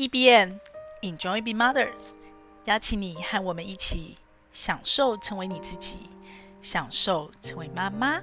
E B N Enjoy Be Mothers，邀请你和我们一起享受成为你自己，享受成为妈妈。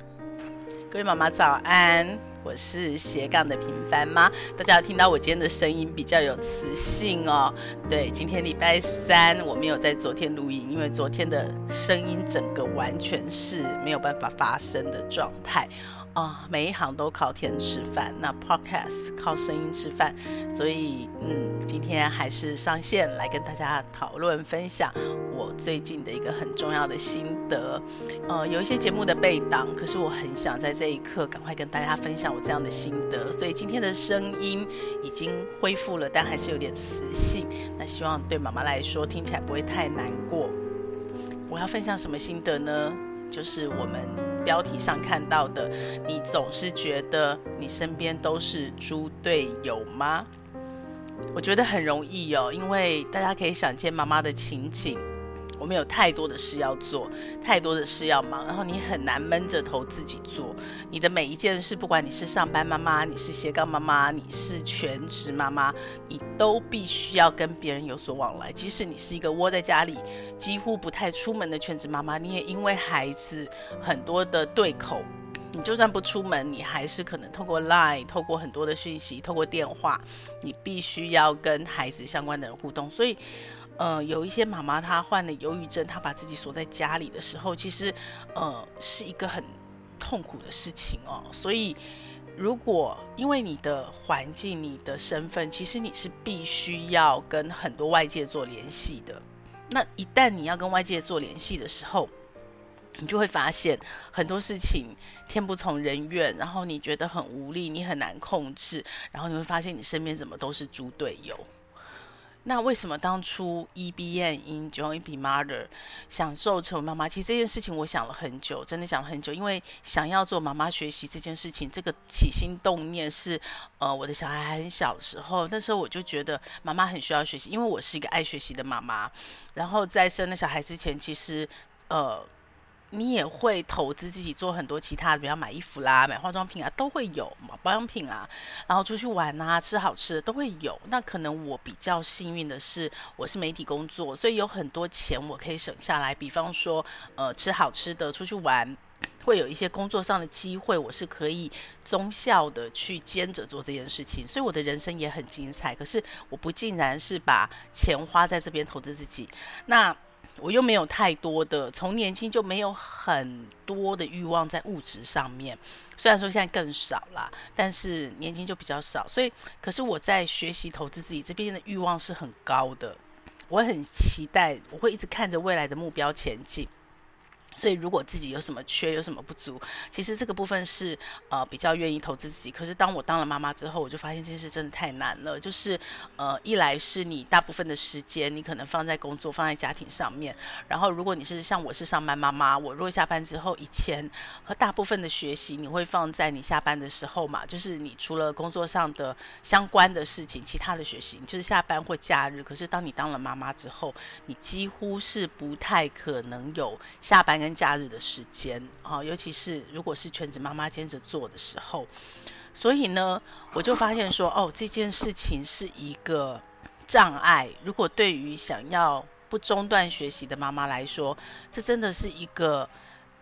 各位妈妈早安，我是斜杠的平凡妈。大家有听到我今天的声音比较有磁性哦。对，今天礼拜三，我没有在昨天录音，因为昨天的声音整个完全是没有办法发声的状态。啊、哦，每一行都靠天吃饭，那 Podcast 靠声音吃饭，所以嗯，今天还是上线来跟大家讨论分享我最近的一个很重要的心得。呃，有一些节目的备档，可是我很想在这一刻赶快跟大家分享我这样的心得，所以今天的声音已经恢复了，但还是有点磁性。那希望对妈妈来说听起来不会太难过。我要分享什么心得呢？就是我们标题上看到的，你总是觉得你身边都是猪队友吗？我觉得很容易哦，因为大家可以想见妈妈的情景。我们有太多的事要做，太多的事要忙，然后你很难闷着头自己做。你的每一件事，不管你是上班妈妈，你是斜杠妈妈，你是全职妈妈，你都必须要跟别人有所往来。即使你是一个窝在家里，几乎不太出门的全职妈妈，你也因为孩子很多的对口，你就算不出门，你还是可能透过 Line，透过很多的讯息，透过电话，你必须要跟孩子相关的人互动，所以。呃，有一些妈妈她患了忧郁症，她把自己锁在家里的时候，其实，呃，是一个很痛苦的事情哦。所以，如果因为你的环境、你的身份，其实你是必须要跟很多外界做联系的。那一旦你要跟外界做联系的时候，你就会发现很多事情天不从人愿，然后你觉得很无力，你很难控制，然后你会发现你身边怎么都是猪队友。那为什么当初 EBM Enjoy Being Mother 享受成为妈妈？其实这件事情我想了很久，真的想了很久。因为想要做妈妈学习这件事情，这个起心动念是，呃，我的小孩还很小时候，那时候我就觉得妈妈很需要学习，因为我是一个爱学习的妈妈。然后在生了小孩之前，其实，呃。你也会投资自己做很多其他的，比方买衣服啦、买化妆品啊，都会有，保养品啊，然后出去玩啊，吃好吃的都会有。那可能我比较幸运的是，我是媒体工作，所以有很多钱我可以省下来。比方说，呃，吃好吃的，出去玩，会有一些工作上的机会，我是可以忠孝的去兼着做这件事情。所以我的人生也很精彩。可是我不尽然是把钱花在这边投资自己，那。我又没有太多的，从年轻就没有很多的欲望在物质上面。虽然说现在更少啦，但是年轻就比较少。所以，可是我在学习投资自己这边的欲望是很高的。我很期待，我会一直看着未来的目标前进。所以，如果自己有什么缺，有什么不足，其实这个部分是呃比较愿意投资自己。可是当我当了妈妈之后，我就发现这件事真的太难了。就是呃，一来是你大部分的时间你可能放在工作、放在家庭上面，然后如果你是像我是上班妈妈，我如果下班之后，以前和大部分的学习你会放在你下班的时候嘛，就是你除了工作上的相关的事情，其他的学习就是下班或假日。可是当你当了妈妈之后，你几乎是不太可能有下班跟跟假日的时间啊，尤其是如果是全职妈妈兼着做的时候，所以呢，我就发现说，哦，这件事情是一个障碍。如果对于想要不中断学习的妈妈来说，这真的是一个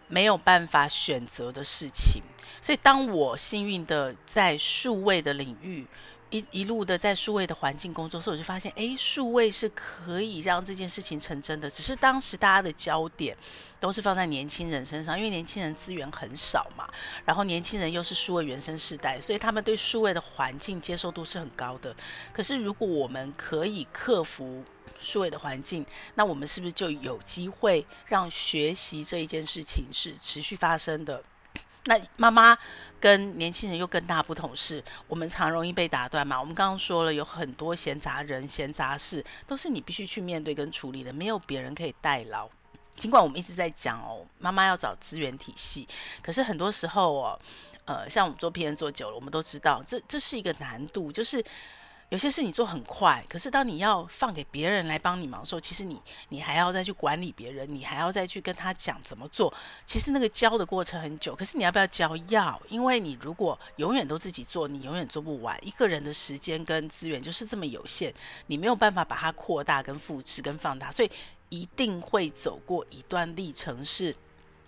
没有办法选择的事情。所以，当我幸运的在数位的领域。一一路的在数位的环境工作，所以我就发现，哎，数位是可以让这件事情成真的。只是当时大家的焦点都是放在年轻人身上，因为年轻人资源很少嘛，然后年轻人又是数位原生世代，所以他们对数位的环境接受度是很高的。可是如果我们可以克服数位的环境，那我们是不是就有机会让学习这一件事情是持续发生的？那妈妈跟年轻人又更大不同是，我们常容易被打断嘛。我们刚刚说了，有很多闲杂人、闲杂事，都是你必须去面对跟处理的，没有别人可以代劳。尽管我们一直在讲哦，妈妈要找资源体系，可是很多时候哦，呃，像我们做 PM 做久了，我们都知道这这是一个难度，就是有些事你做很快，可是当你要放给别人来帮你忙的时候，其实你你还要再去管理别人，你还要再去跟他讲怎么做。其实那个教的过程很久，可是你要不要教？要，因为你如果永远都自己做，你永远做不完。一个人的时间跟资源就是这么有限，你没有办法把它扩大、跟复制、跟放大，所以一定会走过一段历程，是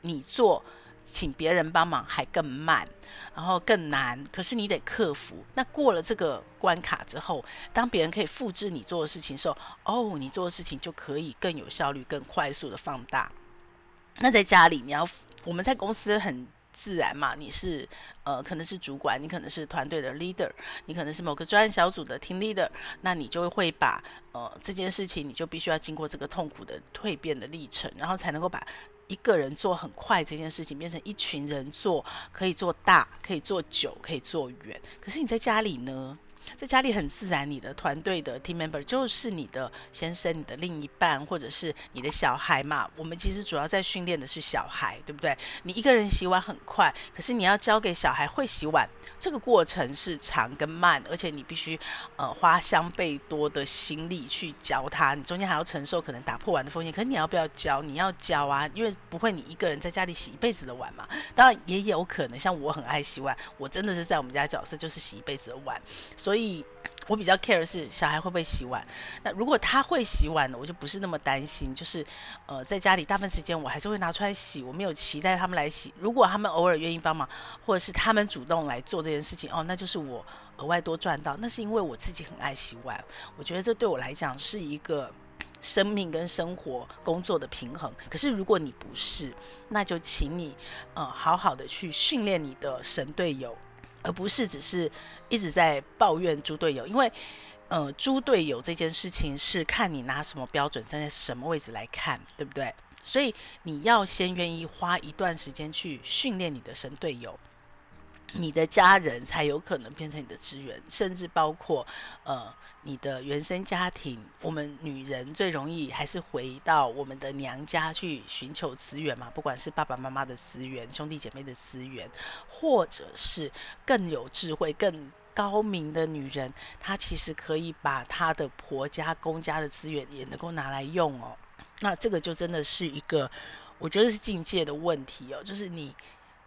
你做。请别人帮忙还更慢，然后更难，可是你得克服。那过了这个关卡之后，当别人可以复制你做的事情的时候，哦，你做的事情就可以更有效率、更快速的放大。那在家里，你要我们在公司很自然嘛，你是呃可能是主管，你可能是团队的 leader，你可能是某个专案小组的 team leader，那你就会把呃这件事情，你就必须要经过这个痛苦的蜕变的历程，然后才能够把。一个人做很快这件事情，变成一群人做，可以做大，可以做久，可以做远。可是你在家里呢？在家里很自然，你的团队的 team member 就是你的先生、你的另一半，或者是你的小孩嘛。我们其实主要在训练的是小孩，对不对？你一个人洗碗很快，可是你要教给小孩会洗碗，这个过程是长跟慢，而且你必须呃花相倍多的心力去教他。你中间还要承受可能打破碗的风险，可是你要不要教？你要教啊，因为不会你一个人在家里洗一辈子的碗嘛。当然也有可能，像我很爱洗碗，我真的是在我们家角色就是洗一辈子的碗，所以。所以我比较 care 是小孩会不会洗碗。那如果他会洗碗呢，我就不是那么担心。就是呃，在家里大部分时间我还是会拿出来洗，我没有期待他们来洗。如果他们偶尔愿意帮忙，或者是他们主动来做这件事情，哦，那就是我额外多赚到。那是因为我自己很爱洗碗，我觉得这对我来讲是一个生命跟生活工作的平衡。可是如果你不是，那就请你呃好好的去训练你的神队友。而不是只是一直在抱怨猪队友，因为，呃，猪队友这件事情是看你拿什么标准，站在什么位置来看，对不对？所以你要先愿意花一段时间去训练你的神队友。你的家人才有可能变成你的资源，甚至包括呃你的原生家庭。我们女人最容易还是回到我们的娘家去寻求资源嘛，不管是爸爸妈妈的资源、兄弟姐妹的资源，或者是更有智慧、更高明的女人，她其实可以把她的婆家、公家的资源也能够拿来用哦。那这个就真的是一个，我觉得是境界的问题哦，就是你。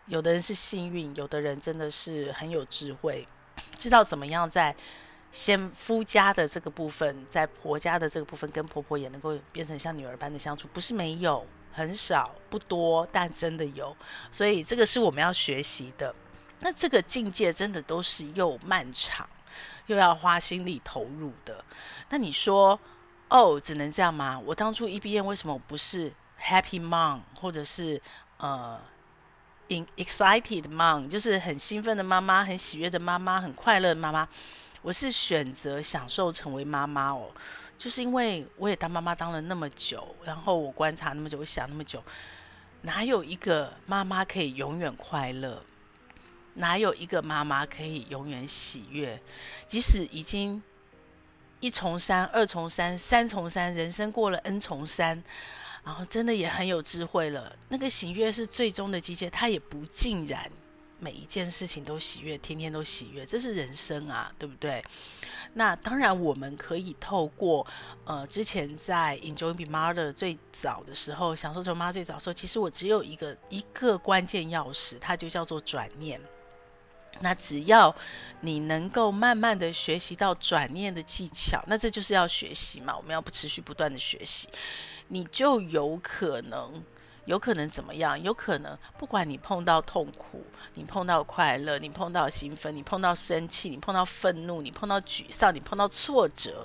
有的人是幸运，有的人真的是很有智慧，知道怎么样在先夫家的这个部分，在婆家的这个部分，跟婆婆也能够变成像女儿般的相处，不是没有，很少，不多，但真的有，所以这个是我们要学习的。那这个境界真的都是又漫长，又要花心力投入的。那你说，哦，只能这样吗？我当初一毕业为什么不是 Happy Mom，或者是呃？excited mom 就是很兴奋的妈妈，很喜悦的妈妈，很快乐的妈妈。我是选择享受成为妈妈哦，就是因为我也当妈妈当了那么久，然后我观察那么久，我想那么久，哪有一个妈妈可以永远快乐？哪有一个妈妈可以永远喜悦？即使已经一重山、二重山、三重山，人生过了 n 重山。然后真的也很有智慧了。那个喜悦是最终的境界，他也不尽然每一件事情都喜悦，天天都喜悦，这是人生啊，对不对？那当然，我们可以透过呃，之前在 Enjoy Be Mother 最早的时候，享受成妈最早的时候，其实我只有一个一个关键钥匙，它就叫做转念。那只要你能够慢慢的学习到转念的技巧，那这就是要学习嘛，我们要不持续不断的学习。你就有可能，有可能怎么样？有可能，不管你碰到痛苦，你碰到快乐，你碰到兴奋，你碰到生气，你碰到愤怒，你碰到沮丧，你碰到挫折。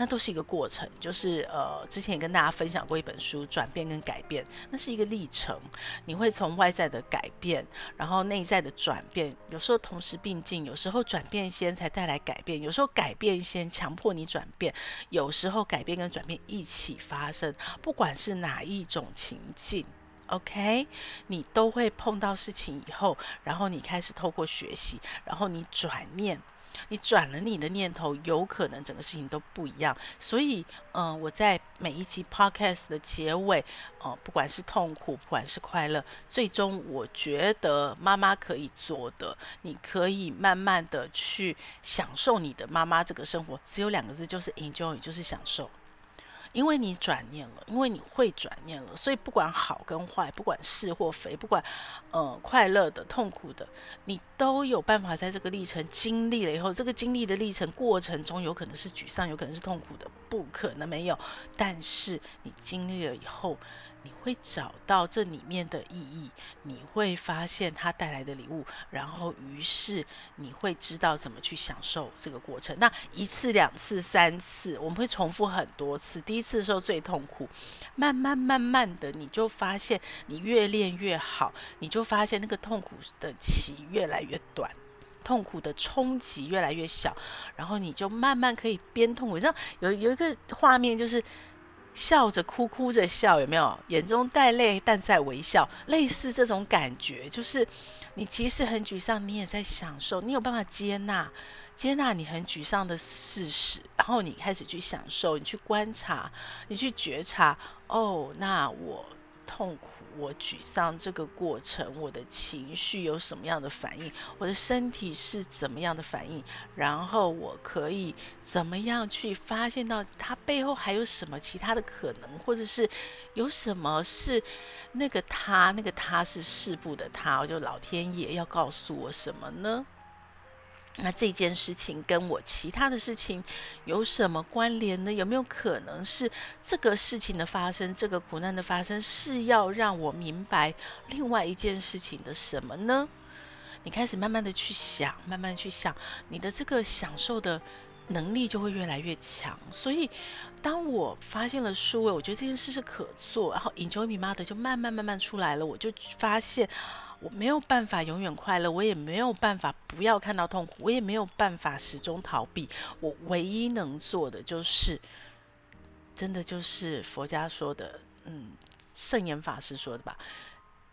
那都是一个过程，就是呃，之前也跟大家分享过一本书《转变跟改变》，那是一个历程。你会从外在的改变，然后内在的转变，有时候同时并进，有时候转变先才带来改变，有时候改变先强迫你转变，有时候改变跟转变一起发生。不管是哪一种情境，OK，你都会碰到事情以后，然后你开始透过学习，然后你转念。你转了你的念头，有可能整个事情都不一样。所以，嗯、我在每一期 podcast 的结尾，哦、呃，不管是痛苦，不管是快乐，最终我觉得妈妈可以做的，你可以慢慢的去享受你的妈妈这个生活，只有两个字，就是 enjoy，就是享受。因为你转念了，因为你会转念了，所以不管好跟坏，不管是或非，不管呃快乐的、痛苦的，你都有办法在这个历程经历了以后，这个经历的历程过程中，有可能是沮丧，有可能是痛苦的，不可能没有。但是你经历了以后。你会找到这里面的意义，你会发现它带来的礼物，然后于是你会知道怎么去享受这个过程。那一次、两次、三次，我们会重复很多次。第一次的时候最痛苦，慢慢慢慢的，你就发现你越练越好，你就发现那个痛苦的期越来越短，痛苦的冲击越来越小，然后你就慢慢可以边痛苦。你知道有有一个画面就是。笑着哭，哭着笑，有没有？眼中带泪，但在微笑，类似这种感觉，就是你其实很沮丧，你也在享受，你有办法接纳，接纳你很沮丧的事实，然后你开始去享受，你去观察，你去觉察，哦，那我。痛苦，我沮丧这个过程，我的情绪有什么样的反应？我的身体是怎么样的反应？然后我可以怎么样去发现到它背后还有什么其他的可能，或者是有什么是那个他，那个他是事部的他，就老天爷要告诉我什么呢？那这件事情跟我其他的事情有什么关联呢？有没有可能是这个事情的发生，这个苦难的发生，是要让我明白另外一件事情的什么呢？你开始慢慢的去想，慢慢去想，你的这个享受的能力就会越来越强。所以，当我发现了书，我觉得这件事是可做，然后 Enjoy Me MOD 就慢慢慢慢出来了，我就发现。我没有办法永远快乐，我也没有办法不要看到痛苦，我也没有办法始终逃避。我唯一能做的就是，真的就是佛家说的，嗯，圣严法师说的吧，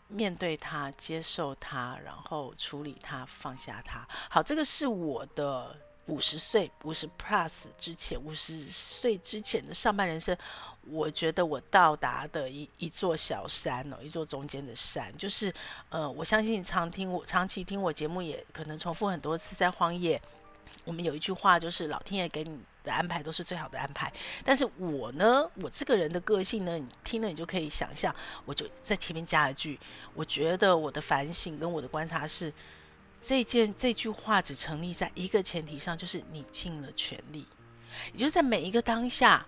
面对它，接受它，然后处理它，放下它。好，这个是我的。五十岁，五十 plus 之前，五十岁之前的上半人生，我觉得我到达的一一座小山哦，一座中间的山，就是呃，我相信常听我长期听我节目，也可能重复很多次，在荒野，我们有一句话，就是老天爷给你的安排都是最好的安排。但是我呢，我这个人的个性呢，你听了你就可以想象，我就在前面加了句，我觉得我的反省跟我的观察是。这件这句话只成立在一个前提上，就是你尽了全力，也就是在每一个当下，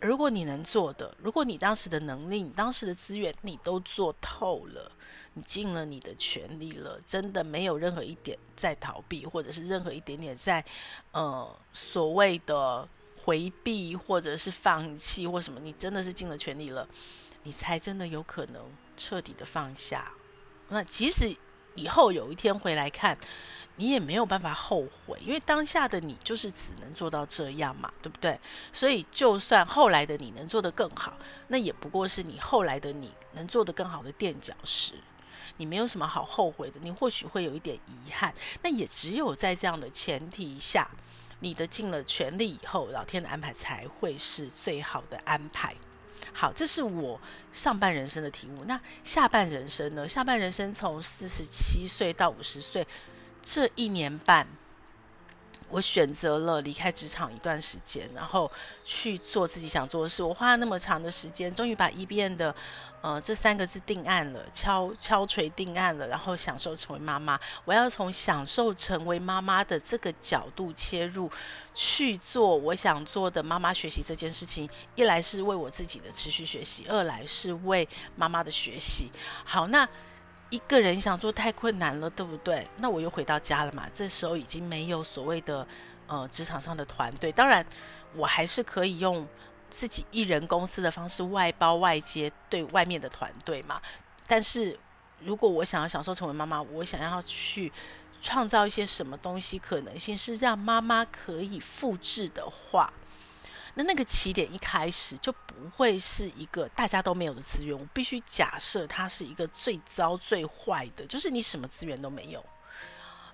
如果你能做的，如果你当时的能力、你当时的资源，你都做透了，你尽了你的全力了，真的没有任何一点在逃避，或者是任何一点点在呃所谓的回避，或者是放弃或什么，你真的是尽了全力了，你才真的有可能彻底的放下。那即使。以后有一天回来看，你也没有办法后悔，因为当下的你就是只能做到这样嘛，对不对？所以就算后来的你能做得更好，那也不过是你后来的你能做得更好的垫脚石，你没有什么好后悔的。你或许会有一点遗憾，那也只有在这样的前提下，你的尽了全力以后，老天的安排才会是最好的安排。好，这是我上半人生的题目。那下半人生呢？下半人生从四十七岁到五十岁这一年半，我选择了离开职场一段时间，然后去做自己想做的事。我花了那么长的时间，终于把 EBM 的。呃，这三个字定案了，敲敲锤定案了，然后享受成为妈妈。我要从享受成为妈妈的这个角度切入，去做我想做的妈妈学习这件事情。一来是为我自己的持续学习，二来是为妈妈的学习。好，那一个人想做太困难了，对不对？那我又回到家了嘛。这时候已经没有所谓的呃职场上的团队，当然我还是可以用。自己一人公司的方式外包外接对外面的团队嘛，但是如果我想要享受成为妈妈，我想要去创造一些什么东西，可能性是让妈妈可以复制的话，那那个起点一开始就不会是一个大家都没有的资源。我必须假设它是一个最糟最坏的，就是你什么资源都没有。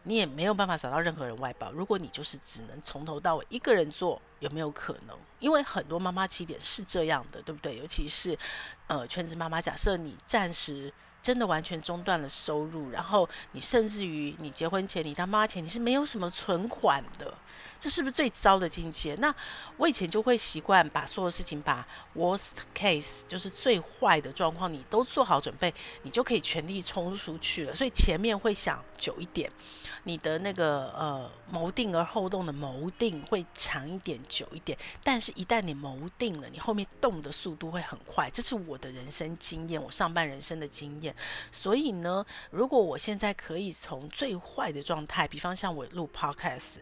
你也没有办法找到任何人外包。如果你就是只能从头到尾一个人做，有没有可能？因为很多妈妈起点是这样的，对不对？尤其是呃全职妈妈，假设你暂时。真的完全中断了收入，然后你甚至于你结婚前，你当妈前，你是没有什么存款的，这是不是最糟的境界？那我以前就会习惯把所有事情，把 worst case 就是最坏的状况，你都做好准备，你就可以全力冲出去了。所以前面会想久一点，你的那个呃谋定而后动的谋定会长一点、久一点。但是，一旦你谋定了，你后面动的速度会很快。这是我的人生经验，我上半人生的经验。所以呢，如果我现在可以从最坏的状态，比方像我录 podcast，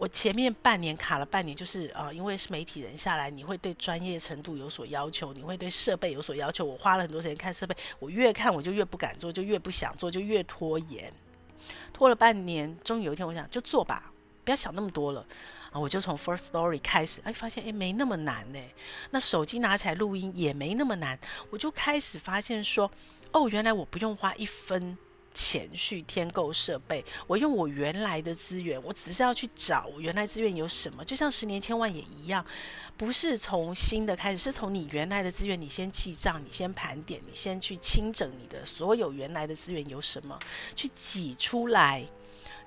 我前面半年卡了半年，就是啊、呃，因为是媒体人下来，你会对专业程度有所要求，你会对设备有所要求。我花了很多时间看设备，我越看我就越不敢做，就越不想做，就越拖延。拖了半年，终于有一天，我想就做吧，不要想那么多了。啊，我就从 First Story 开始，哎，发现哎没那么难呢。那手机拿起来录音也没那么难，我就开始发现说，哦，原来我不用花一分钱去添购设备，我用我原来的资源，我只是要去找我原来资源有什么。就像十年千万也一样，不是从新的开始，是从你原来的资源，你先记账，你先盘点，你先去清整你的所有原来的资源有什么，去挤出来。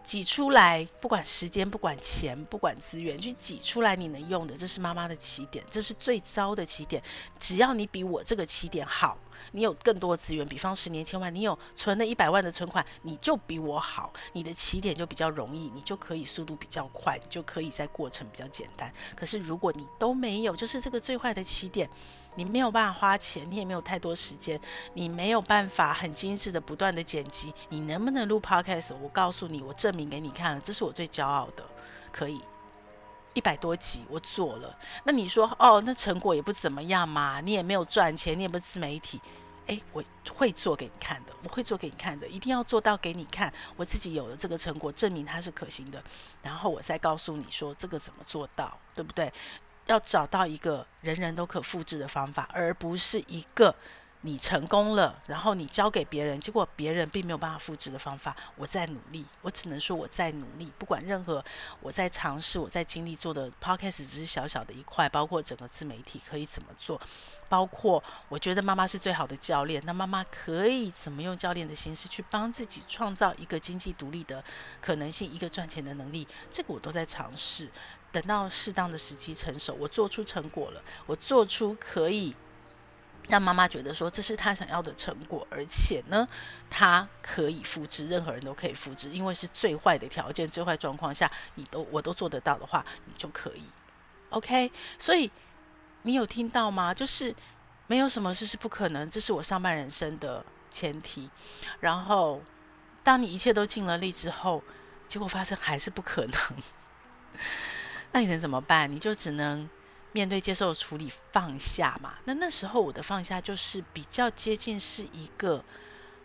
挤出来，不管时间，不管钱，不管资源，去挤出来你能用的，这是妈妈的起点，这是最糟的起点。只要你比我这个起点好，你有更多资源，比方十年千万，你有存了一百万的存款，你就比我好，你的起点就比较容易，你就可以速度比较快，你就可以在过程比较简单。可是如果你都没有，就是这个最坏的起点。你没有办法花钱，你也没有太多时间，你没有办法很精致的不断的剪辑，你能不能录 podcast？我告诉你，我证明给你看了，这是我最骄傲的，可以一百多集我做了。那你说哦，那成果也不怎么样嘛，你也没有赚钱，你也不是自媒体，诶，我会做给你看的，我会做给你看的，一定要做到给你看，我自己有了这个成果，证明它是可行的，然后我再告诉你说这个怎么做到，对不对？要找到一个人人都可复制的方法，而不是一个你成功了，然后你交给别人，结果别人并没有办法复制的方法。我在努力，我只能说我在努力。不管任何我在尝试，我在经历做的 podcast 只是小小的一块，包括整个自媒体可以怎么做，包括我觉得妈妈是最好的教练，那妈妈可以怎么用教练的形式去帮自己创造一个经济独立的可能性，一个赚钱的能力，这个我都在尝试。等到适当的时机成熟，我做出成果了，我做出可以让妈妈觉得说这是她想要的成果，而且呢，她可以复制，任何人都可以复制，因为是最坏的条件、最坏状况下，你都我都做得到的话，你就可以。OK，所以你有听到吗？就是没有什么事是不可能，这是我上半人生的前提。然后，当你一切都尽了力之后，结果发生还是不可能。那你能怎么办？你就只能面对、接受、处理、放下嘛。那那时候我的放下就是比较接近是一个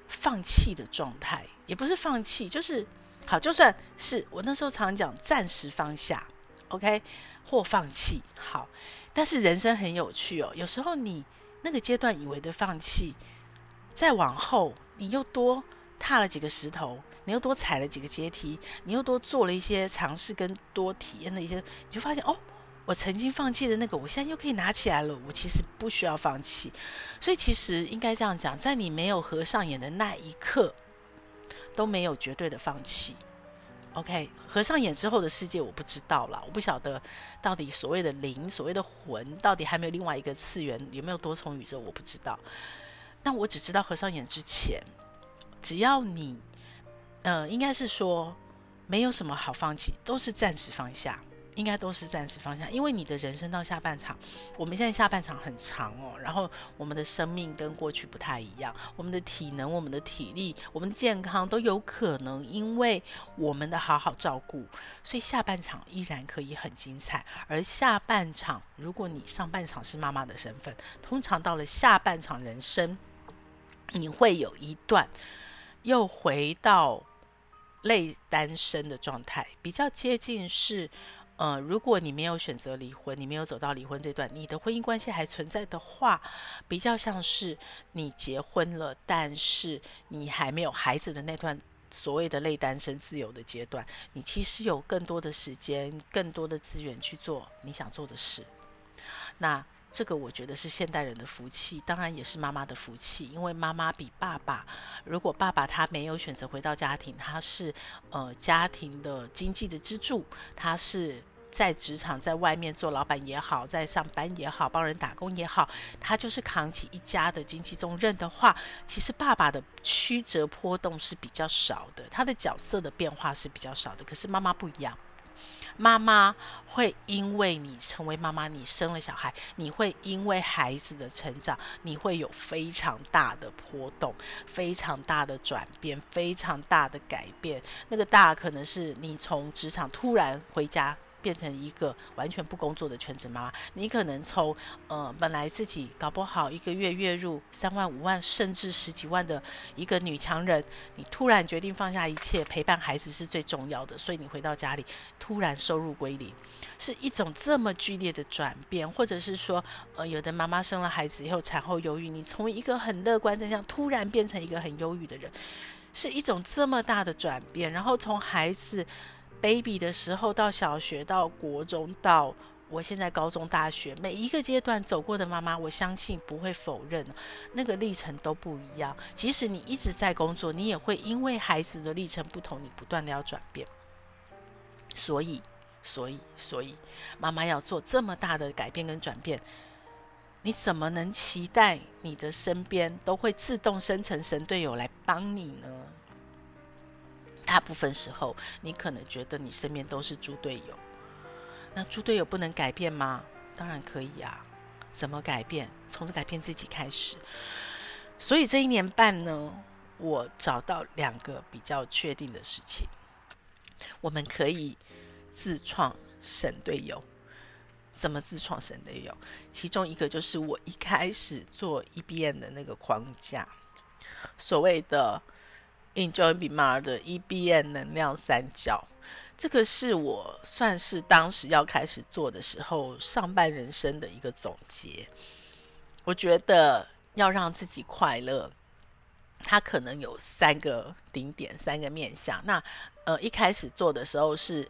放弃的状态，也不是放弃，就是好，就算是我那时候常讲暂时放下，OK，或放弃，好。但是人生很有趣哦，有时候你那个阶段以为的放弃，再往后你又多踏了几个石头。你又多踩了几个阶梯，你又多做了一些尝试跟多体验的一些，你就发现哦，我曾经放弃的那个，我现在又可以拿起来了。我其实不需要放弃，所以其实应该这样讲，在你没有合上眼的那一刻，都没有绝对的放弃。OK，合上眼之后的世界我不知道了，我不晓得到底所谓的灵、所谓的魂，到底还没有另外一个次元，有没有多重宇宙，我不知道。那我只知道合上眼之前，只要你。呃，应该是说，没有什么好放弃，都是暂时放下，应该都是暂时放下。因为你的人生到下半场，我们现在下半场很长哦，然后我们的生命跟过去不太一样，我们的体能、我们的体力、我们的健康都有可能因为我们的好好照顾，所以下半场依然可以很精彩。而下半场，如果你上半场是妈妈的身份，通常到了下半场人生，你会有一段。又回到类单身的状态，比较接近是，呃，如果你没有选择离婚，你没有走到离婚这段，你的婚姻关系还存在的话，比较像是你结婚了，但是你还没有孩子的那段所谓的类单身自由的阶段，你其实有更多的时间、更多的资源去做你想做的事。那这个我觉得是现代人的福气，当然也是妈妈的福气，因为妈妈比爸爸，如果爸爸他没有选择回到家庭，他是呃家庭的经济的支柱，他是。在职场，在外面做老板也好，在上班也好，帮人打工也好，他就是扛起一家的经济重任的话，其实爸爸的曲折波动是比较少的，他的角色的变化是比较少的。可是妈妈不一样，妈妈会因为你成为妈妈，你生了小孩，你会因为孩子的成长，你会有非常大的波动，非常大的转变，非常大的改变。那个大可能是你从职场突然回家。变成一个完全不工作的全职妈妈，你可能从呃本来自己搞不好一个月月入三万五万甚至十几万的一个女强人，你突然决定放下一切，陪伴孩子是最重要的，所以你回到家里突然收入归零，是一种这么剧烈的转变，或者是说呃有的妈妈生了孩子以后产后忧郁，你从一个很乐观正向突然变成一个很忧郁的人，是一种这么大的转变，然后从孩子。Baby 的时候，到小学，到国中，到我现在高中、大学，每一个阶段走过的妈妈，我相信不会否认，那个历程都不一样。即使你一直在工作，你也会因为孩子的历程不同，你不断的要转变。所以，所以，所以，妈妈要做这么大的改变跟转变，你怎么能期待你的身边都会自动生成神队友来帮你呢？大部分时候，你可能觉得你身边都是猪队友。那猪队友不能改变吗？当然可以啊。怎么改变？从改变自己开始。所以这一年半呢，我找到两个比较确定的事情。我们可以自创神队友。怎么自创神队友？其中一个就是我一开始做 EBM 的那个框架，所谓的。Enjoy Be Mother 的 E B N 能量三角，这个是我算是当时要开始做的时候上半人生的一个总结。我觉得要让自己快乐，它可能有三个顶点，三个面向。那呃，一开始做的时候是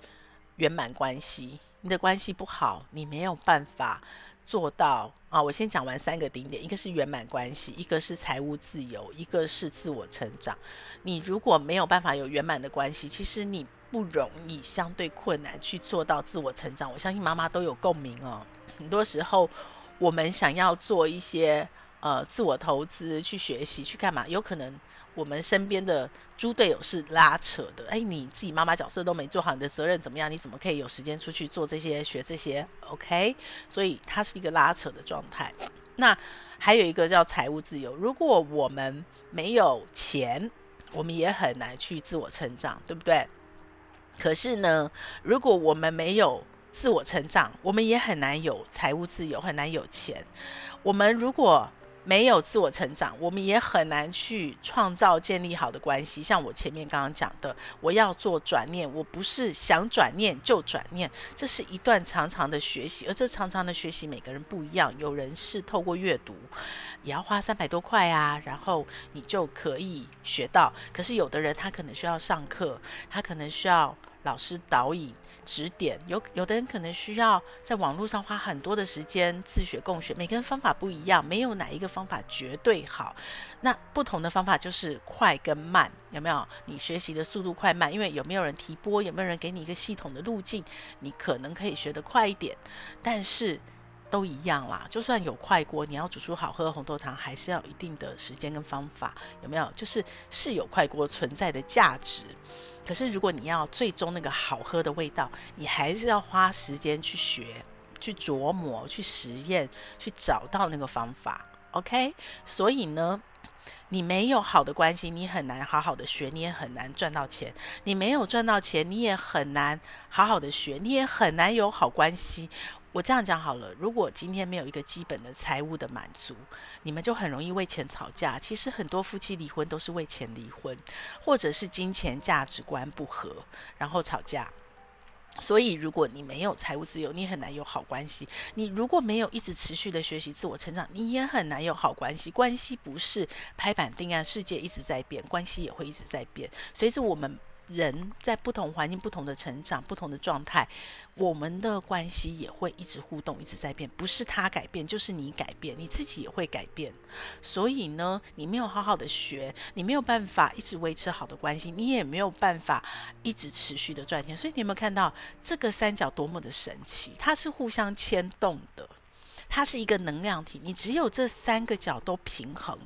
圆满关系，你的关系不好，你没有办法。做到啊！我先讲完三个顶点，一个是圆满关系，一个是财务自由，一个是自我成长。你如果没有办法有圆满的关系，其实你不容易，相对困难去做到自我成长。我相信妈妈都有共鸣哦。很多时候，我们想要做一些呃自我投资，去学习，去干嘛？有可能。我们身边的猪队友是拉扯的，哎，你自己妈妈角色都没做好，你的责任怎么样？你怎么可以有时间出去做这些、学这些？OK，所以它是一个拉扯的状态。那还有一个叫财务自由，如果我们没有钱，我们也很难去自我成长，对不对？可是呢，如果我们没有自我成长，我们也很难有财务自由，很难有钱。我们如果没有自我成长，我们也很难去创造建立好的关系。像我前面刚刚讲的，我要做转念，我不是想转念就转念，这是一段长长的学习。而这长长的学习，每个人不一样。有人是透过阅读，也要花三百多块啊，然后你就可以学到。可是有的人他可能需要上课，他可能需要老师导引。指点，有有的人可能需要在网络上花很多的时间自学共学，每个人方法不一样，没有哪一个方法绝对好。那不同的方法就是快跟慢，有没有？你学习的速度快慢，因为有没有人提拨，有没有人给你一个系统的路径，你可能可以学得快一点，但是都一样啦。就算有快锅，你要煮出好喝的红豆汤，还是要一定的时间跟方法，有没有？就是是有快锅存在的价值。可是，如果你要最终那个好喝的味道，你还是要花时间去学、去琢磨、去实验、去找到那个方法。OK，所以呢，你没有好的关系，你很难好好的学，你也很难赚到钱。你没有赚到钱，你也很难好好的学，你也很难有好关系。我这样讲好了，如果今天没有一个基本的财务的满足，你们就很容易为钱吵架。其实很多夫妻离婚都是为钱离婚，或者是金钱价值观不合，然后吵架。所以，如果你没有财务自由，你很难有好关系。你如果没有一直持续的学习自我成长，你也很难有好关系。关系不是拍板定案，世界一直在变，关系也会一直在变。随着我们。人在不同环境、不同的成长、不同的状态，我们的关系也会一直互动，一直在变。不是他改变，就是你改变，你自己也会改变。所以呢，你没有好好的学，你没有办法一直维持好的关系，你也没有办法一直持续的赚钱。所以你有没有看到这个三角多么的神奇？它是互相牵动的，它是一个能量体。你只有这三个角都平衡。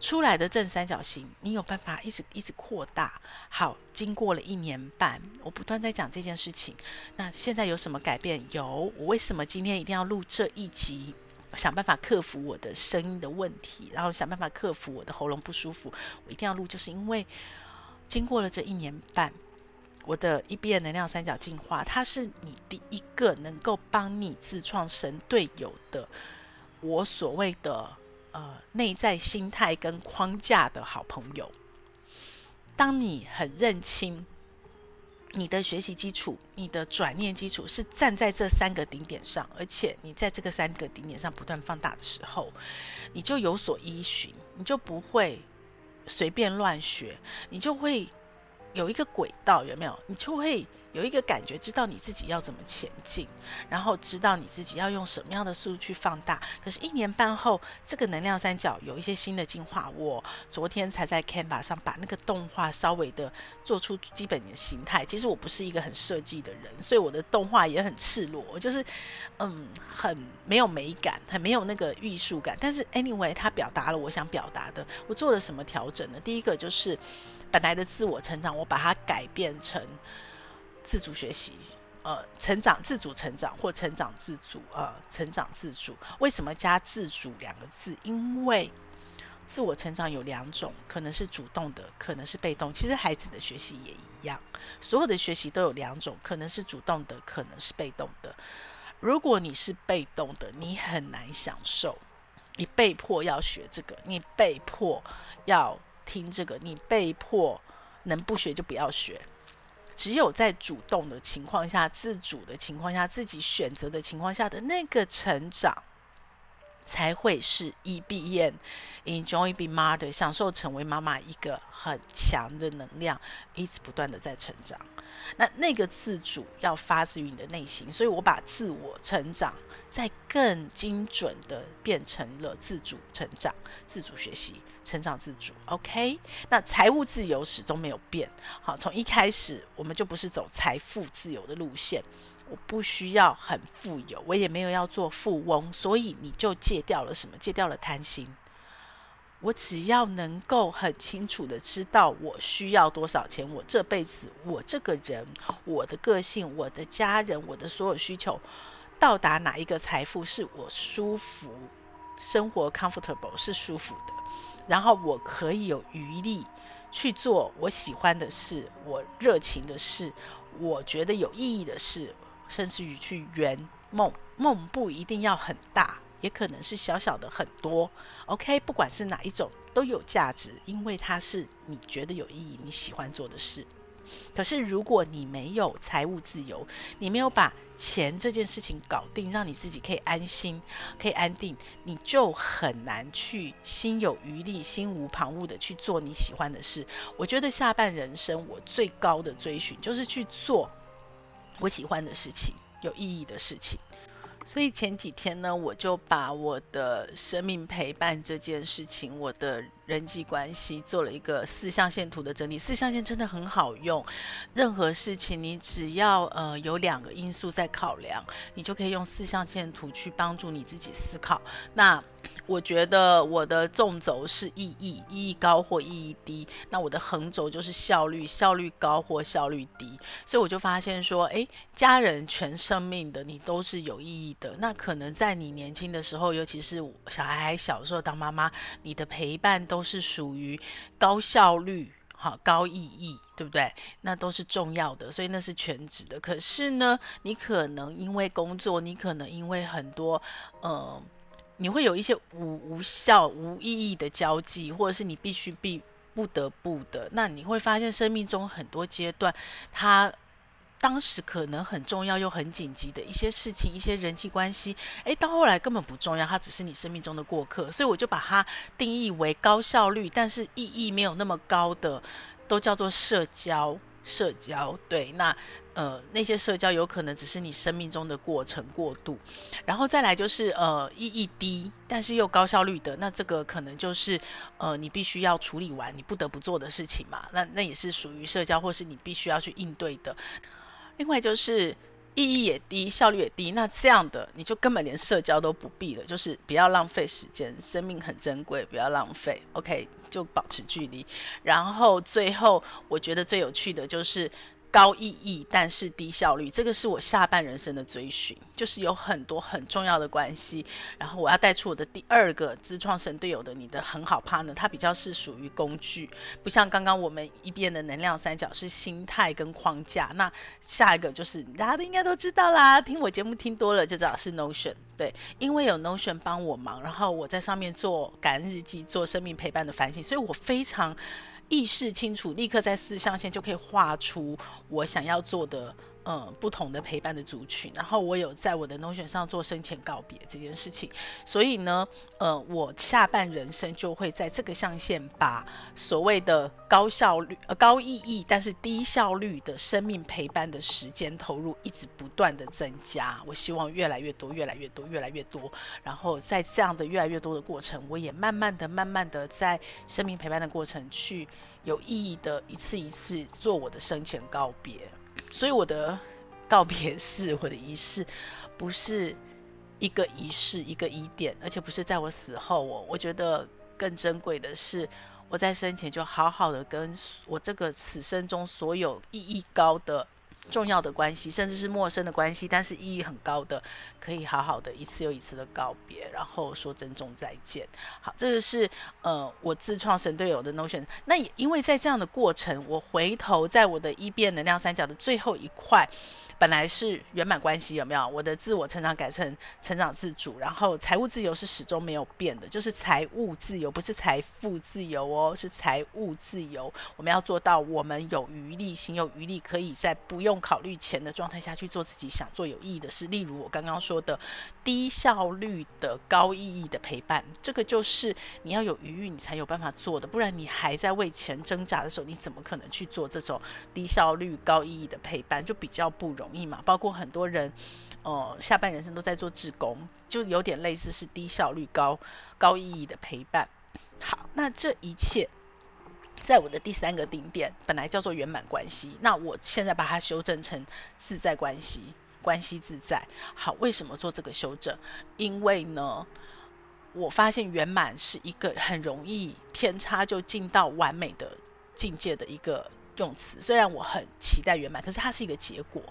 出来的正三角形，你有办法一直一直扩大。好，经过了一年半，我不断在讲这件事情。那现在有什么改变？有，我为什么今天一定要录这一集？想办法克服我的声音的问题，然后想办法克服我的喉咙不舒服。我一定要录，就是因为经过了这一年半，我的 EBM 能量三角进化，它是你第一个能够帮你自创神队友的，我所谓的。呃，内在心态跟框架的好朋友。当你很认清你的学习基础、你的转念基础是站在这三个顶点上，而且你在这个三个顶点上不断放大的时候，你就有所依循，你就不会随便乱学，你就会有一个轨道，有没有？你就会。有一个感觉，知道你自己要怎么前进，然后知道你自己要用什么样的速度去放大。可是，一年半后，这个能量三角有一些新的进化。我昨天才在 Canva 上把那个动画稍微的做出基本的形态。其实我不是一个很设计的人，所以我的动画也很赤裸，就是嗯，很没有美感，很没有那个艺术感。但是 anyway，它表达了我想表达的。我做了什么调整呢？第一个就是本来的自我成长，我把它改变成。自主学习，呃，成长、自主成长或成长自主，呃，成长自主。为什么加“自主”两个字？因为自我成长有两种，可能是主动的，可能是被动。其实孩子的学习也一样，所有的学习都有两种，可能是主动的，可能是被动的。如果你是被动的，你很难享受。你被迫要学这个，你被迫要听这个，你被迫能不学就不要学。只有在主动的情况下、自主的情况下、自己选择的情况下的那个成长，才会是 E B N Enjoy be Mother 享受成为妈妈一个很强的能量，一直不断的在成长。那那个自主要发自于你的内心，所以我把自我成长再更精准的变成了自主成长、自主学习。成长自主，OK。那财务自由始终没有变。好，从一开始我们就不是走财富自由的路线。我不需要很富有，我也没有要做富翁，所以你就戒掉了什么？戒掉了贪心。我只要能够很清楚的知道我需要多少钱，我这辈子，我这个人，我的个性，我的家人，我的所有需求，到达哪一个财富是我舒服，生活 comfortable 是舒服的。然后我可以有余力去做我喜欢的事，我热情的事，我觉得有意义的事，甚至于去圆梦。梦不一定要很大，也可能是小小的很多。OK，不管是哪一种都有价值，因为它是你觉得有意义、你喜欢做的事。可是，如果你没有财务自由，你没有把钱这件事情搞定，让你自己可以安心、可以安定，你就很难去心有余力、心无旁骛的去做你喜欢的事。我觉得下半人生我最高的追寻就是去做我喜欢的事情、有意义的事情。所以前几天呢，我就把我的生命陪伴这件事情，我的人际关系做了一个四象限图的整理。四象限真的很好用，任何事情你只要呃有两个因素在考量，你就可以用四象限图去帮助你自己思考。那我觉得我的纵轴是意义，意义高或意义低。那我的横轴就是效率，效率高或效率低。所以我就发现说，诶，家人全生命的你都是有意义的。那可能在你年轻的时候，尤其是小孩还小时候当妈妈，你的陪伴都都是属于高效率、好高意义，对不对？那都是重要的，所以那是全职的。可是呢，你可能因为工作，你可能因为很多，呃。你会有一些无无效、无意义的交际，或者是你必须必不得不的。那你会发现生命中很多阶段，它当时可能很重要又很紧急的一些事情，一些人际关系，诶，到后来根本不重要，它只是你生命中的过客，所以我就把它定义为高效率，但是意义没有那么高的，都叫做社交。社交，对，那呃那些社交有可能只是你生命中的过程过渡，然后再来就是呃意义低但是又高效率的，那这个可能就是呃你必须要处理完你不得不做的事情嘛，那那也是属于社交或是你必须要去应对的。另外就是意义也低，效率也低，那这样的你就根本连社交都不必了，就是不要浪费时间，生命很珍贵，不要浪费。OK。就保持距离，然后最后我觉得最有趣的就是高意义但是低效率，这个是我下半人生的追寻，就是有很多很重要的关系，然后我要带出我的第二个自创神队友的你的很好 partner，它比较是属于工具，不像刚刚我们一边的能量三角是心态跟框架，那下一个就是大家都应该都知道啦，听我节目听多了就知道是 Notion，对，因为有 Notion 帮我忙，然后我在上面做感恩日记，做生命陪伴的反省，所以我非常。意识清楚，立刻在四象限就可以画出我想要做的。嗯，不同的陪伴的族群，然后我有在我的 Notion 上做生前告别这件事情，所以呢，呃，我下半人生就会在这个象限把所谓的高效率、呃高意义但是低效率的生命陪伴的时间投入一直不断的增加，我希望越来越多、越来越多、越来越多，然后在这样的越来越多的过程，我也慢慢的、慢慢的在生命陪伴的过程去有意义的一次一次做我的生前告别。所以我的告别式，我的仪式，不是一个仪式，一个疑点，而且不是在我死后。我我觉得更珍贵的是，我在生前就好好的跟我这个此生中所有意义高的。重要的关系，甚至是陌生的关系，但是意义很高的，可以好好的一次又一次的告别，然后说珍重再见。好，这个是呃我自创神队友的 Notion。那也因为在这样的过程，我回头在我的一变能量三角的最后一块。本来是圆满关系，有没有？我的自我成长改成成长自主，然后财务自由是始终没有变的，就是财务自由，不是财富自由哦，是财务自由。我们要做到，我们有余力，心有余力，可以在不用考虑钱的状态下去做自己想做有意义的事。例如我刚刚说的低效率的高意义的陪伴，这个就是你要有余裕，你才有办法做的，不然你还在为钱挣扎的时候，你怎么可能去做这种低效率高意义的陪伴？就比较不容。容易嘛？包括很多人，呃，下半人生都在做志工，就有点类似是低效率高高意义的陪伴。好，那这一切在我的第三个顶点，本来叫做圆满关系，那我现在把它修正成自在关系，关系自在。好，为什么做这个修正？因为呢，我发现圆满是一个很容易偏差就进到完美的境界的一个。用词虽然我很期待圆满，可是它是一个结果。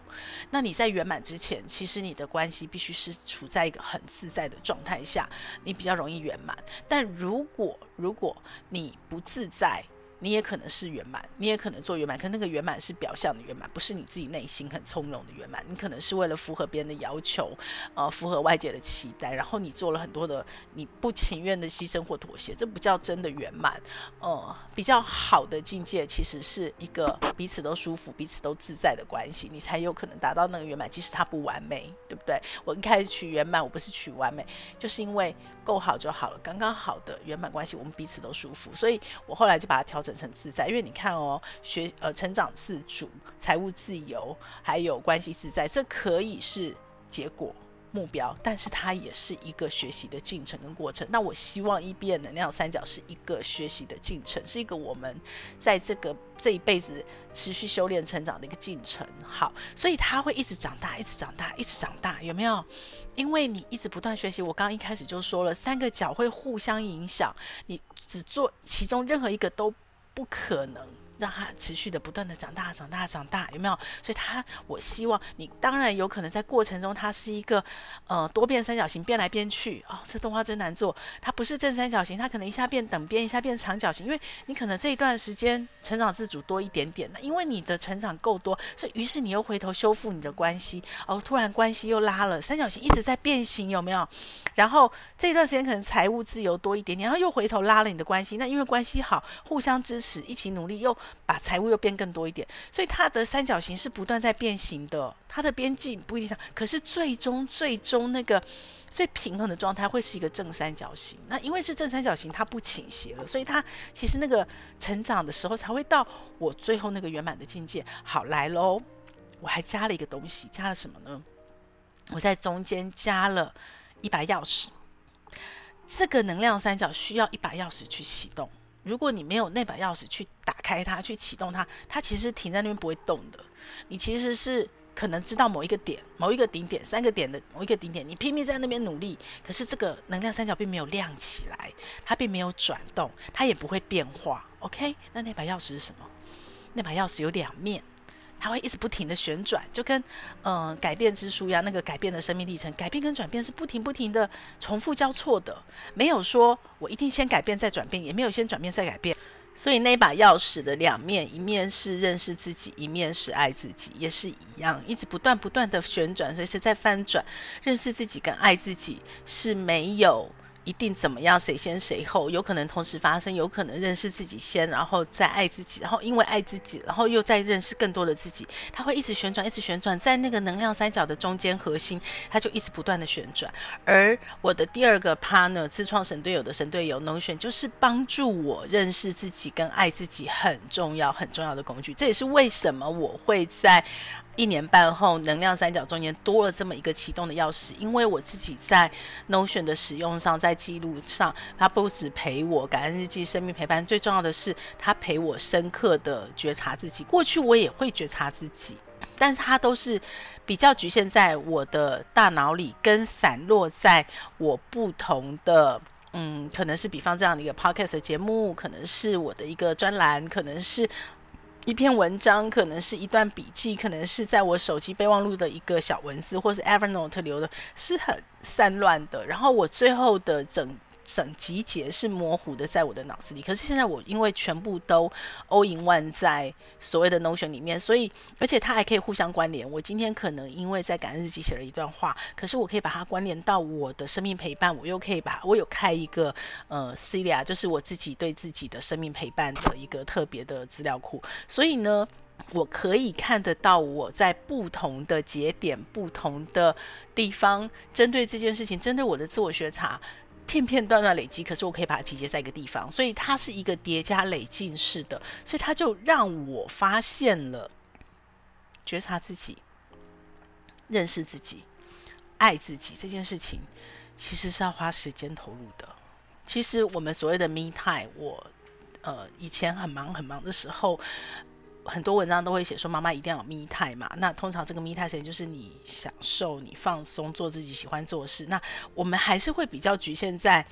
那你在圆满之前，其实你的关系必须是处在一个很自在的状态下，你比较容易圆满。但如果如果你不自在，你也可能是圆满，你也可能做圆满，可那个圆满是表象的圆满，不是你自己内心很从容的圆满。你可能是为了符合别人的要求，呃，符合外界的期待，然后你做了很多的你不情愿的牺牲或妥协，这不叫真的圆满。呃，比较好的境界其实是一个彼此都舒服、彼此都自在的关系，你才有可能达到那个圆满，即使它不完美，对不对？我一开始取圆满，我不是取完美，就是因为够好就好了，刚刚好的圆满关系，我们彼此都舒服，所以我后来就把它调整。成自在，因为你看哦，学呃成长自主、财务自由，还有关系自在，这可以是结果目标，但是它也是一个学习的进程跟过程。那我希望一变能量三角是一个学习的进程，是一个我们在这个这一辈子持续修炼成长的一个进程。好，所以它会一直长大，一直长大，一直长大，有没有？因为你一直不断学习。我刚刚一开始就说了，三个角会互相影响，你只做其中任何一个都。不可能。让它持续的不断的长大，长大，长大，有没有？所以它，我希望你当然有可能在过程中，它是一个呃多变三角形变来变去哦。这动画真难做，它不是正三角形，它可能一下变等边，一下变长角形。因为你可能这一段时间成长自主多一点点的，因为你的成长够多，所以于是你又回头修复你的关系哦，突然关系又拉了，三角形一直在变形，有没有？然后这一段时间可能财务自由多一点点，然后又回头拉了你的关系，那因为关系好，互相支持，一起努力又。把财务又变更多一点，所以它的三角形是不断在变形的，它的边际不一定上，可是最终最终那个最平衡的状态会是一个正三角形。那因为是正三角形，它不倾斜了，所以它其实那个成长的时候才会到我最后那个圆满的境界。好，来喽，我还加了一个东西，加了什么呢？我在中间加了一把钥匙。这个能量三角需要一把钥匙去启动。如果你没有那把钥匙去打开它，去启动它，它其实停在那边不会动的。你其实是可能知道某一个点、某一个顶点、三个点的某一个顶点，你拼命在那边努力，可是这个能量三角并没有亮起来，它并没有转动，它也不会变化。OK，那那把钥匙是什么？那把钥匙有两面。它会一直不停的旋转，就跟嗯、改变之书一样，那个改变的生命历程，改变跟转变是不停不停的重复交错的，没有说我一定先改变再转变，也没有先转变再改变。所以那把钥匙的两面，一面是认识自己，一面是爱自己，也是一样，一直不断不断的旋转，所以是在翻转。认识自己跟爱自己是没有。一定怎么样？谁先谁后？有可能同时发生，有可能认识自己先，然后再爱自己，然后因为爱自己，然后又再认识更多的自己。它会一直旋转，一直旋转，在那个能量三角的中间核心，它就一直不断的旋转。而我的第二个 partner，自创神队友的神队友 Notion，就是帮助我认识自己跟爱自己很重要、很重要的工具。这也是为什么我会在。一年半后，能量三角中间多了这么一个启动的钥匙，因为我自己在 Notion 的使用上，在记录上，它不止陪我感恩日记、生命陪伴，最重要的是，它陪我深刻的觉察自己。过去我也会觉察自己，但是它都是比较局限在我的大脑里，跟散落在我不同的，嗯，可能是比方这样的一个 Podcast 节目，可能是我的一个专栏，可能是。一篇文章，可能是一段笔记，可能是在我手机备忘录的一个小文字，或是 Evernote 留的，是很散乱的。然后我最后的整。整集结是模糊的，在我的脑子里。可是现在我因为全部都 all in one 在所谓的 Notion 里面，所以而且它还可以互相关联。我今天可能因为在感恩日记写了一段话，可是我可以把它关联到我的生命陪伴，我又可以把我有开一个呃 Celia，就是我自己对自己的生命陪伴的一个特别的资料库。所以呢，我可以看得到我在不同的节点、不同的地方，针对这件事情，针对我的自我觉察。片片段段累积，可是我可以把它集结在一个地方，所以它是一个叠加累进式的，所以它就让我发现了觉察自己、认识自己、爱自己这件事情，其实是要花时间投入的。其实我们所谓的 me time，我呃以前很忙很忙的时候。很多文章都会写说，妈妈一定要有 me time 嘛。那通常这个 me time 时间就是你享受、你放松、做自己喜欢做的事。那我们还是会比较局限在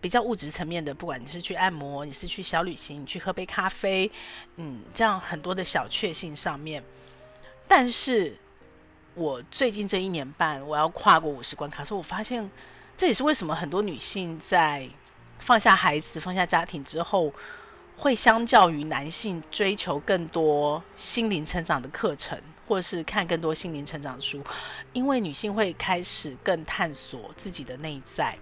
比较物质层面的，不管你是去按摩，你是去小旅行，你去喝杯咖啡，嗯，这样很多的小确幸上面。但是我最近这一年半，我要跨过五十关卡，所以我发现这也是为什么很多女性在放下孩子、放下家庭之后。会相较于男性追求更多心灵成长的课程，或者是看更多心灵成长书，因为女性会开始更探索自己的内在。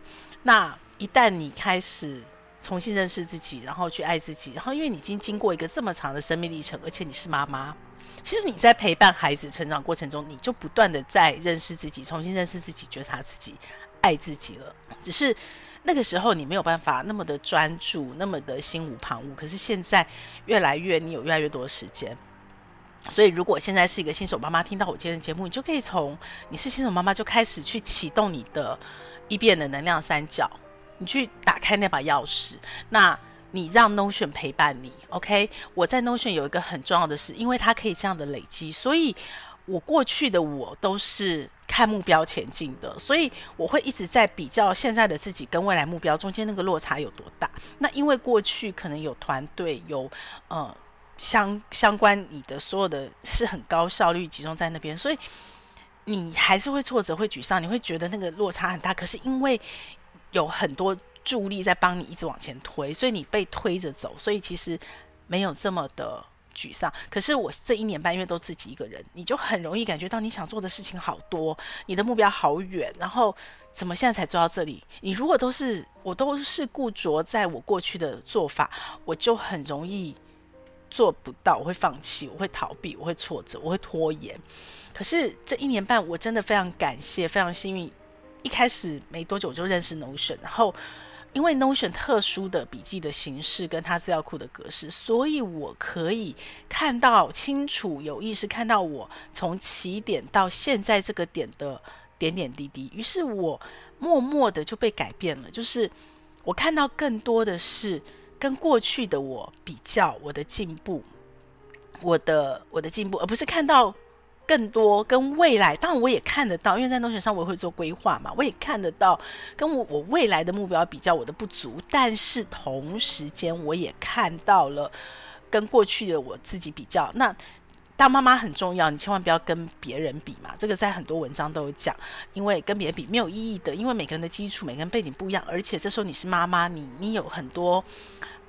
那一旦你开始重新认识自己，然后去爱自己，然后因为你已经经过一个这么长的生命历程，而且你是妈妈，其实你在陪伴孩子成长过程中，你就不断的在认识自己，重新认识自己，觉察自己，爱自己了。只是。那个时候你没有办法那么的专注，那么的心无旁骛。可是现在越来越，你有越来越多的时间。所以如果现在是一个新手妈妈，听到我今天的节目，你就可以从你是新手妈妈就开始去启动你的一遍的能量三角，你去打开那把钥匙。那你让 Notion 陪伴你，OK？我在 Notion 有一个很重要的事，因为它可以这样的累积，所以我过去的我都是。看目标前进的，所以我会一直在比较现在的自己跟未来目标中间那个落差有多大。那因为过去可能有团队有呃相相关，你的所有的是很高效率集中在那边，所以你还是会挫折、会沮丧，你会觉得那个落差很大。可是因为有很多助力在帮你一直往前推，所以你被推着走，所以其实没有这么的。沮丧，可是我这一年半因为都自己一个人，你就很容易感觉到你想做的事情好多，你的目标好远，然后怎么现在才做到这里？你如果都是我都是固着在我过去的做法，我就很容易做不到，我会放弃，我会逃避，我会挫折，我会拖延。可是这一年半，我真的非常感谢，非常幸运。一开始没多久我就认识 Notion，然后因为 Notion 特殊的笔记的形式跟它资料库的格式，所以我可以看到清楚、有意识看到我从起点到现在这个点的点点滴滴。于是我默默的就被改变了，就是我看到更多的是跟过去的我比较，我的进步，我的我的进步，而不是看到。更多跟未来，当然我也看得到，因为在 Notion 上我也会做规划嘛，我也看得到跟我我未来的目标比较我的不足，但是同时间我也看到了跟过去的我自己比较。那当妈妈很重要，你千万不要跟别人比嘛，这个在很多文章都有讲，因为跟别人比没有意义的，因为每个人的基础、每个人背景不一样，而且这时候你是妈妈，你你有很多。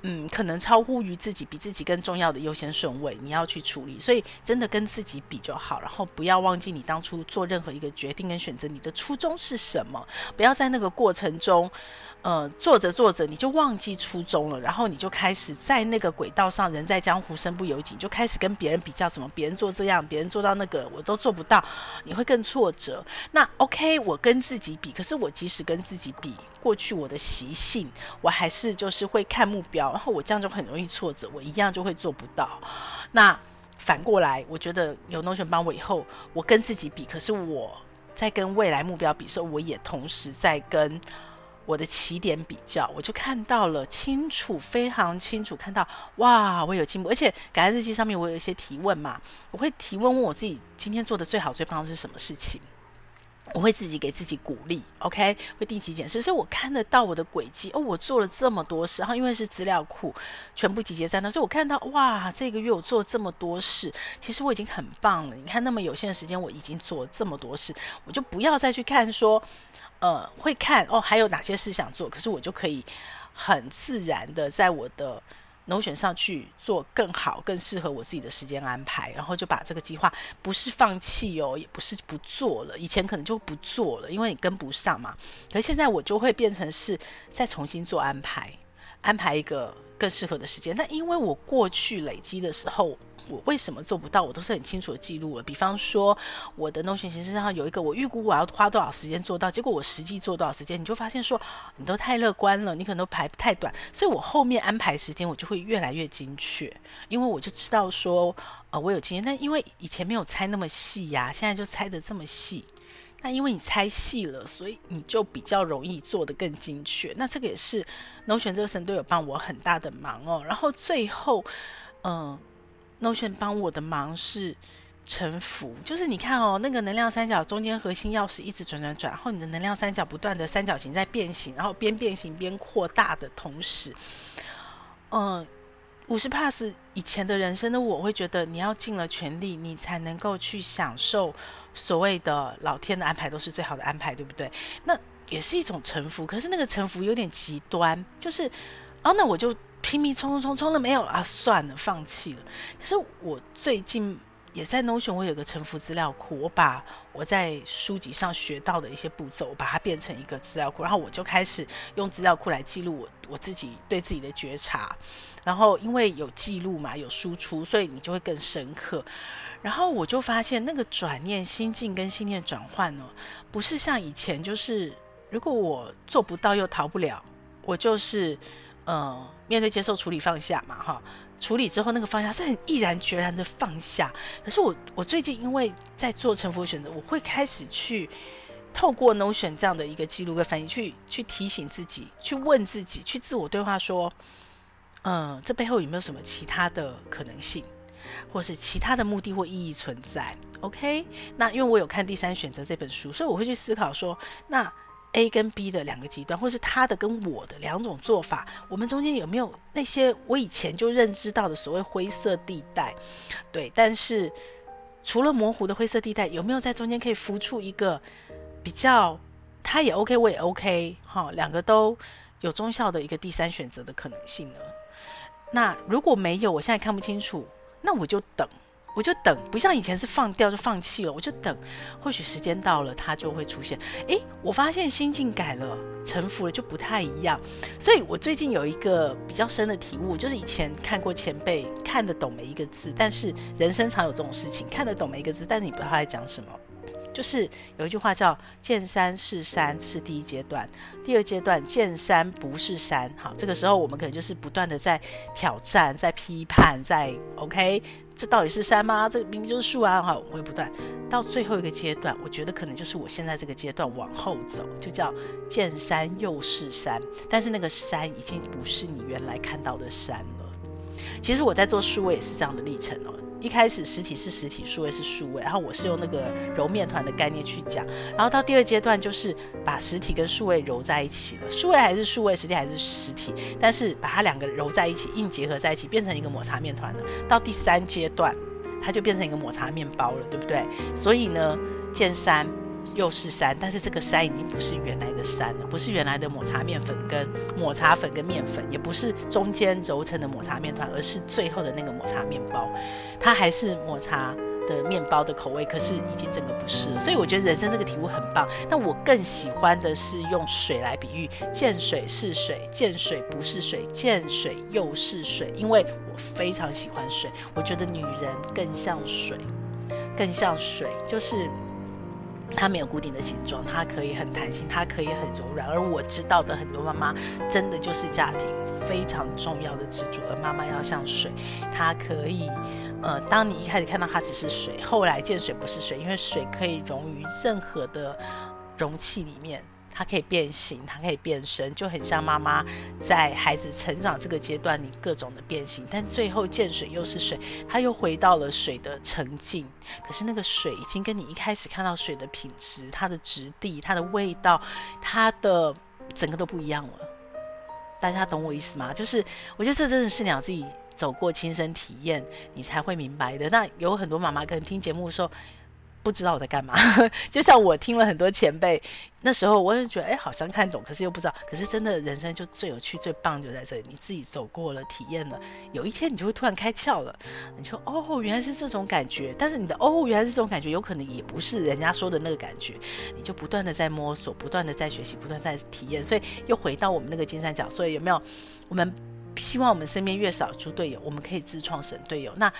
嗯，可能超乎于自己，比自己更重要的优先顺位，你要去处理。所以真的跟自己比就好，然后不要忘记你当初做任何一个决定跟选择，你的初衷是什么？不要在那个过程中。呃，做着做着你就忘记初衷了，然后你就开始在那个轨道上，人在江湖身不由己，就开始跟别人比较，什么别人做这样，别人做到那个，我都做不到，你会更挫折。那 OK，我跟自己比，可是我即使跟自己比，过去我的习性，我还是就是会看目标，然后我这样就很容易挫折，我一样就会做不到。那反过来，我觉得有东玄帮我以后，我跟自己比，可是我在跟未来目标比的时候，我也同时在跟。我的起点比较，我就看到了清楚，非常清楚看到，哇，我有进步，而且感恩日记上面我有一些提问嘛，我会提问问我自己今天做的最好最棒的是什么事情，我会自己给自己鼓励，OK，会定期检视，所以我看得到我的轨迹，哦，我做了这么多事，然后因为是资料库全部集结在那，所以我看到哇，这个月我做这么多事，其实我已经很棒了。你看那么有限的时间，我已经做了这么多事，我就不要再去看说。呃，会看哦，还有哪些事想做？可是我就可以很自然的在我的 Notion 上去做更好、更适合我自己的时间安排，然后就把这个计划不是放弃哦，也不是不做了。以前可能就不做了，因为你跟不上嘛。可是现在我就会变成是再重新做安排，安排一个更适合的时间。那因为我过去累积的时候。我为什么做不到？我都是很清楚的记录了。比方说，我的 Notion 形式上有一个，我预估我要花多少时间做到，结果我实际做多少时间，你就发现说，你都太乐观了，你可能都排太短，所以我后面安排时间我就会越来越精确，因为我就知道说，呃，我有经验。但因为以前没有猜那么细呀、现在就猜得这么细。那因为你猜细了，所以你就比较容易做得更精确。那这个也是 Notion 这个神队友帮我很大的忙哦。然后最后，嗯、Notion 帮我的忙是臣服，就是你看哦，那个能量三角中间核心钥匙一直转转转，然后你的能量三角不断的三角形在变形，然后边变形边扩大的同时，嗯，五十 pass 以前的人生的我会觉得你要尽了全力，你才能够去享受所谓的老天的安排都是最好的安排，对不对？那也是一种臣服，可是那个臣服有点极端，就是哦，那我就。拼命冲冲冲冲了没有啊？算了，放弃了。可是我最近也在 Notion，我有个臣服资料库，我把我在书籍上学到的一些步骤，我把它变成一个资料库，然后我就开始用资料库来记录我我自己对自己的觉察。然后因为有记录嘛，有输出，所以你就会更深刻。然后我就发现那个转念心境跟信念转换呢，不是像以前，就是如果我做不到又逃不了，我就是。嗯，面对、接受、处理、放下嘛，哈，处理之后那个放下是很毅然决然的放下。可是我，我最近因为在做臣服选择，我会开始去透过 Notion 这样的一个记录跟反应，去去提醒自己，去问自己，去自我对话说，嗯，这背后有没有什么其他的可能性，或是其他的目的或意义存在？OK，那因为我有看《第三选择》这本书，所以我会去思考说，那。A 跟 B 的两个极端，或是他的跟我的两种做法，我们中间有没有那些我以前就认知到的所谓灰色地带？对，但是除了模糊的灰色地带，有没有在中间可以浮出一个比较他也 OK，我也 OK，哈，两个都有中效的一个第三选择的可能性呢？那如果没有，我现在看不清楚，那我就等，我就等，不像以前是放掉就放弃了，我就等，或许时间到了，它就会出现。诶，我发现心境改了，臣服了就不太一样。所以我最近有一个比较深的体悟，就是以前看过前辈看得懂每一个字，但是人生常有这种事情，看得懂每一个字，但是你不知道他在讲什么。就是有一句话叫“见山是山”，这是第一阶段；第二阶段“见山不是山”。好，这个时候我们可能就是不断的在挑战、在批判、在 OK，这到底是山吗？这明明就是树啊！哈，我会不断到最后一个阶段，我觉得可能就是我现在这个阶段往后走，就叫“见山又是山”，但是那个山已经不是你原来看到的山了。其实我在做数位也是这样的历程哦。一开始实体是实体，数位是数位，然后我是用那个揉面团的概念去讲，然后到第二阶段就是把实体跟数位揉在一起了，数位还是数位，实体还是实体，但是把它两个揉在一起，硬结合在一起，变成一个抹茶面团了。到第三阶段，它就变成一个抹茶面包了，对不对？所以呢，见三。又是山，但是这个山已经不是原来的山了，不是原来的抹茶面粉跟抹茶粉跟面粉，也不是中间揉成的抹茶面团，而是最后的那个抹茶面包，它还是抹茶的面包的口味，可是已经整个不是了。所以我觉得人生这个体悟很棒。那我更喜欢的是用水来比喻，见水是水，见水不是水，见水又是水，因为我非常喜欢水，我觉得女人更像水，更像水，就是。它没有固定的形状，它可以很弹性，它可以很柔软。而我知道的很多妈妈，真的就是家庭非常重要的支柱。而妈妈要像水，它可以，呃，当你一开始看到它只是水，后来见水不是水，因为水可以溶于任何的容器里面。它可以变形，它可以变身，就很像妈妈在孩子成长这个阶段，你各种的变形，但最后见水又是水，它又回到了水的沉静。可是那个水已经跟你一开始看到水的品质、它的质地、它的味道、它的整个都不一样了。大家懂我意思吗？就是我觉得这真的是你要自己走过亲身体验，你才会明白的。那有很多妈妈可能听节目的时候。不知道我在干嘛，就像我听了很多前辈，那时候我也觉得，哎，好像看懂，可是又不知道。可是真的人生就最有趣、最棒就在这里，你自己走过了、体验了，有一天你就会突然开窍了，你说，哦，原来是这种感觉。但是你的哦，原来是这种感觉，有可能也不是人家说的那个感觉，你就不断的在摸索，不断的在学习，不断在体验。所以又回到我们那个金三角，所以有没有？我们希望我们身边越少猪队友，我们可以自创神队友。那。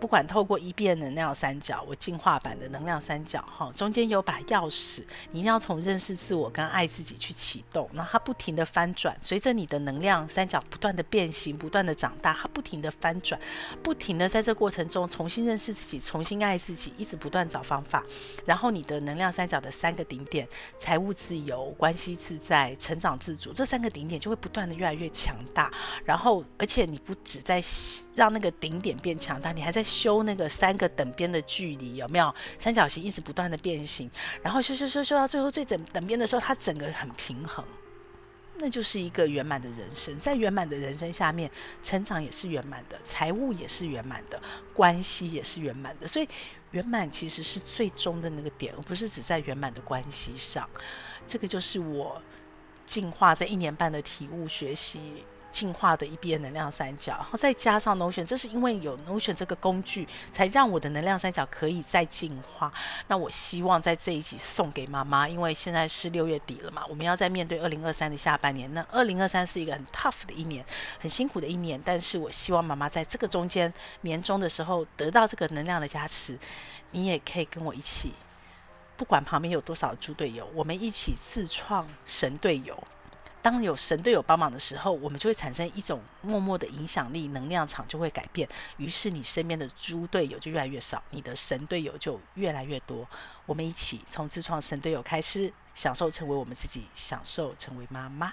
不管透过一变能量三角，我进化版的能量三角，哈，中间有把钥匙，你一定要从认识自我跟爱自己去启动，那它不停的翻转，随着你的能量三角不断的变形，不断的长大，它不停的翻转，不停的在这过程中重新认识自己，重新爱自己，一直不断找方法，然后你的能量三角的三个顶点，财务自由、关系自在、成长自主，这三个顶点就会不断的越来越强大，然后而且你不只在让那个顶点变强大，你还在。修那个三个等边的距离有没有？三角形一直不断的变形，然后修修修修到最后最整等边的时候，它整个很平衡，那就是一个圆满的人生。在圆满的人生下面，成长也是圆满的，财务也是圆满的，关系也是圆满的。所以圆满其实是最终的那个点，而不是只在圆满的关系上。这个就是我进化在一年半的体悟学习。进化的一边能量三角，然后再加上 Notion，这是因为有 Notion 这个工具，才让我的能量三角可以再进化。那我希望在这一集送给妈妈，因为现在是六月底了嘛，我们要在面对二零二三的下半年。那二零二三是一个很 tough 的一年，很辛苦的一年。但是我希望妈妈在这个中间年终的时候得到这个能量的加持，你也可以跟我一起，不管旁边有多少猪队友，我们一起自创神队友。当有神队友帮忙的时候，我们就会产生一种默默的影响力，能量场就会改变。于是你身边的猪队友就越来越少，你的神队友就越来越多。我们一起从自创神队友开始，享受成为我们自己，享受成为妈妈。